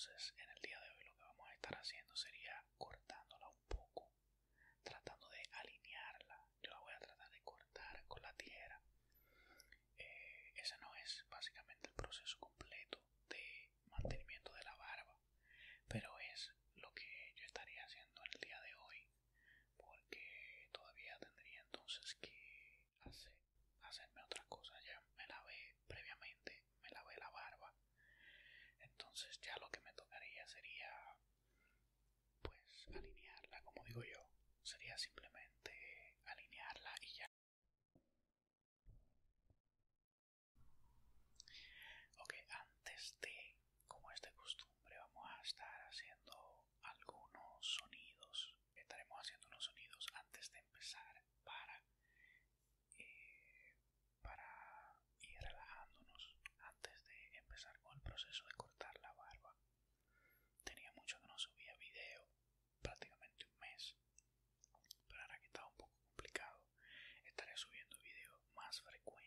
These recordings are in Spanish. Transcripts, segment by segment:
entonces en el día de hoy lo que vamos a estar haciendo sería más frecuente.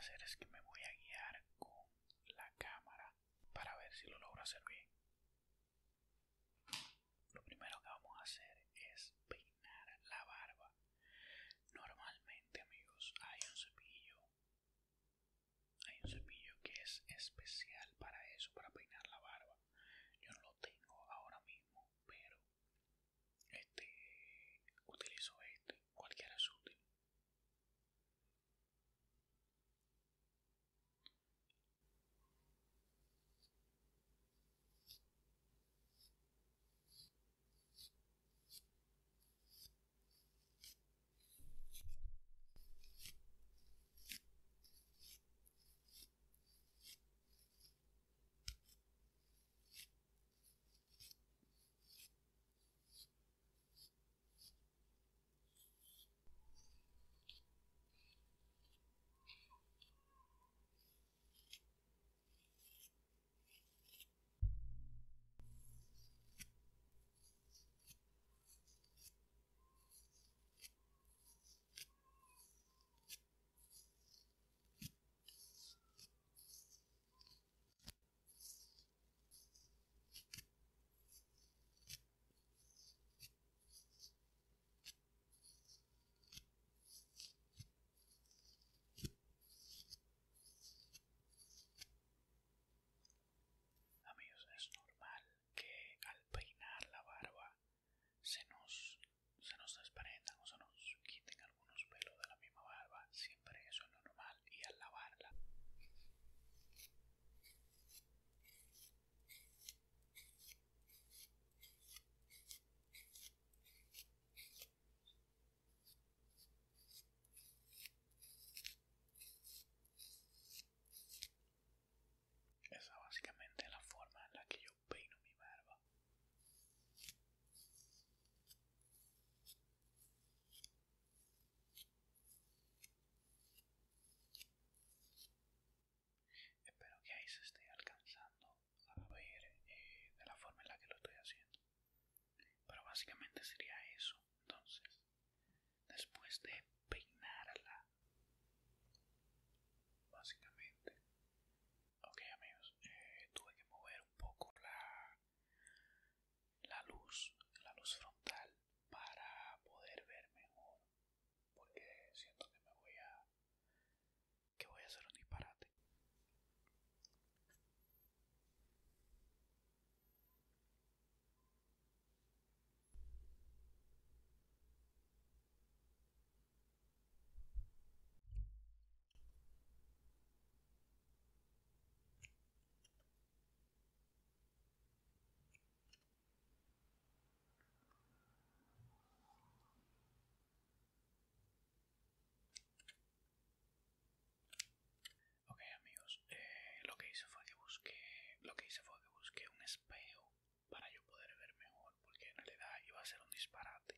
hacer es que me voy a guiar con la cámara para ver si lo logro hacer bien. esa básicamente. lo que hice fue que busqué un espejo para yo poder ver mejor porque en realidad iba a ser un disparate.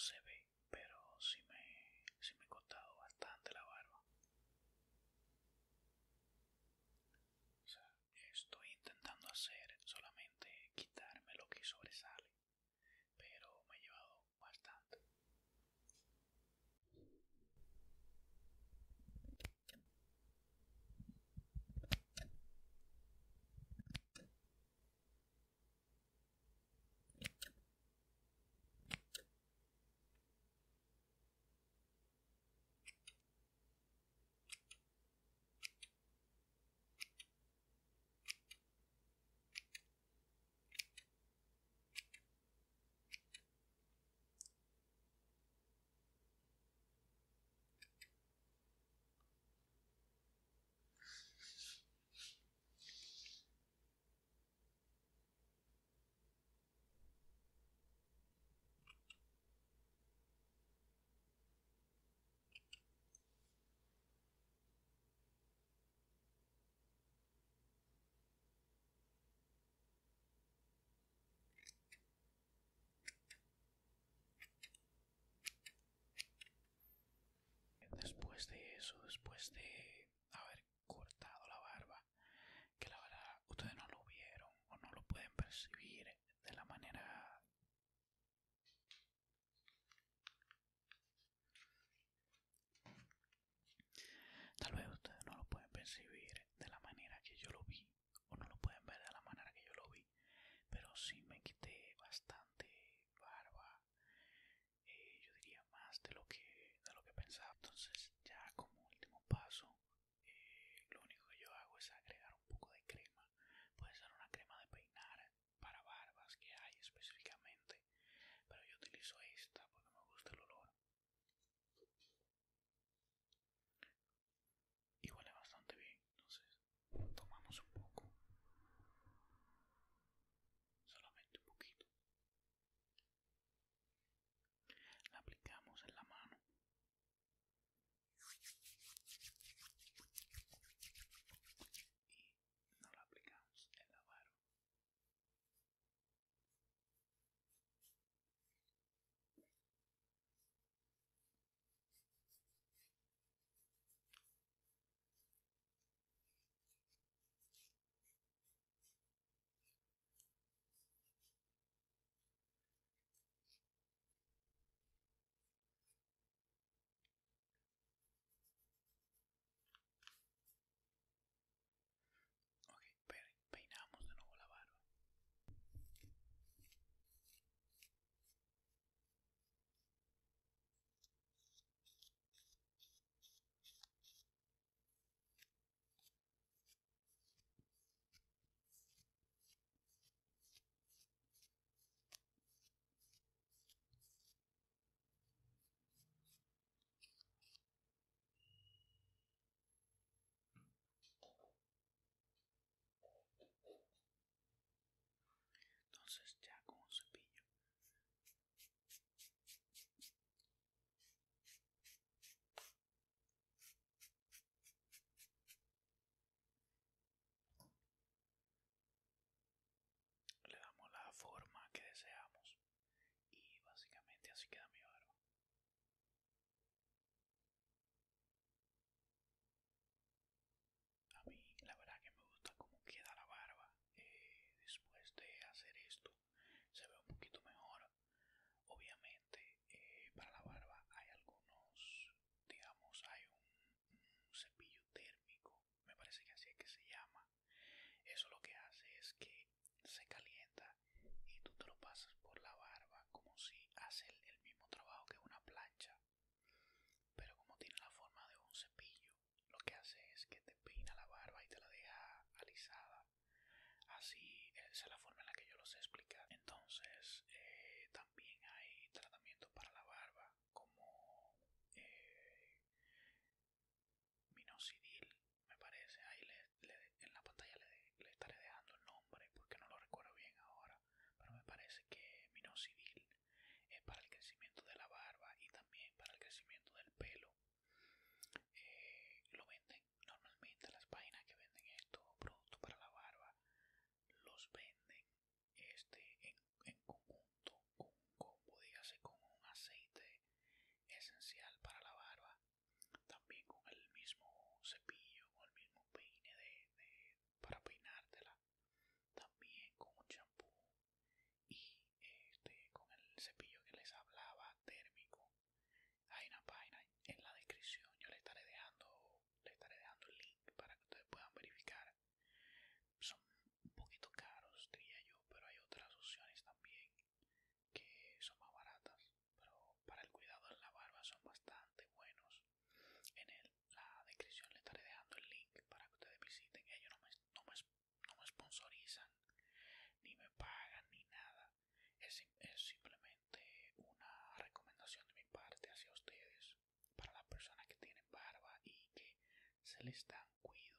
7. después de Así queda mi barba. A mí la verdad que me gusta cómo queda la barba eh, después de hacer esto. Se ve un poquito mejor. Obviamente eh, para la barba hay algunos, digamos, hay un, un cepillo térmico, me parece que así es que se llama. Eso lo que hace es que se calienta página en la descripción. Yo le estaré dejando, le estaré dejando el link para que ustedes puedan verificar. Son un poquito caros, diría yo, pero hay otras opciones también que son más baratas. Pero para el cuidado de la barba son bastante buenos. En el, la descripción le estaré dejando el link para que ustedes visiten. Ellos no me, no me, no me sponsorizan, ni me pagan, ni nada. Es, es simplemente una recomendación de mi parte hacia ustedes, para las personas que tienen barba y que se les están cuidando